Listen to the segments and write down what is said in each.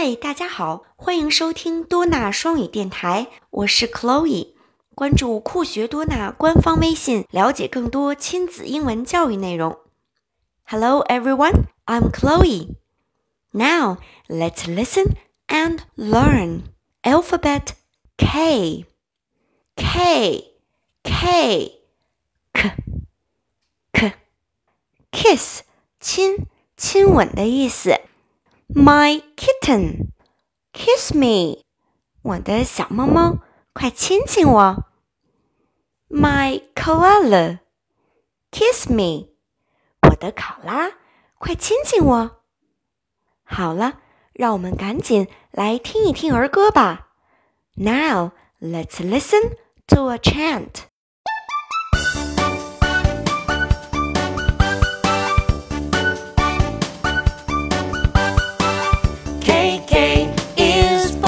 嗨，大家好，欢迎收听多纳双语电台，我是 Chloe。关注酷学多纳官方微信，了解更多亲子英文教育内容。Hello everyone, I'm Chloe. Now let's listen and learn. Alphabet K. K. K. K. K. Kiss 亲亲吻的意思。My kitten, kiss me，我的小猫猫，快亲亲我。My koala, kiss me，我的考拉，快亲亲我。好了，让我们赶紧来听一听儿歌吧。Now let's listen to a chant.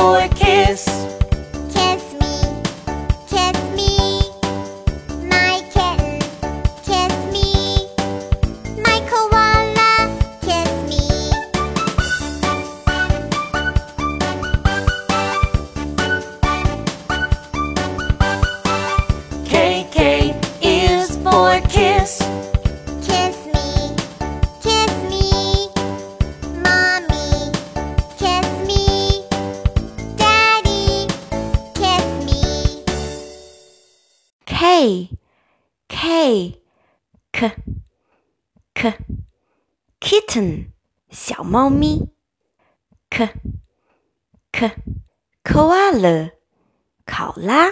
Is K K K K kitten 小猫咪 K K koala 考拉。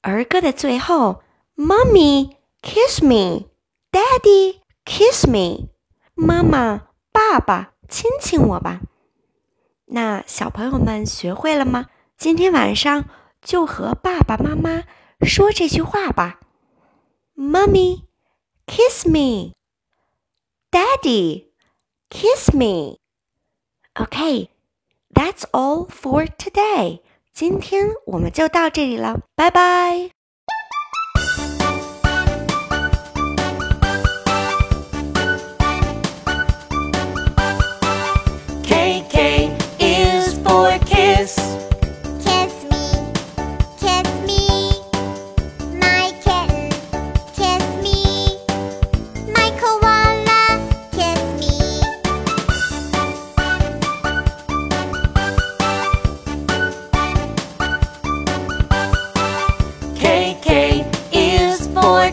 儿歌的最后，Mommy kiss me，Daddy kiss me，妈妈爸爸亲亲我吧。那小朋友们学会了吗？今天晚上就和爸爸妈妈说这句话吧。Mommy, kiss me. Daddy, kiss me. OK，that's all for today. 今天我们就到这里了，拜拜。boy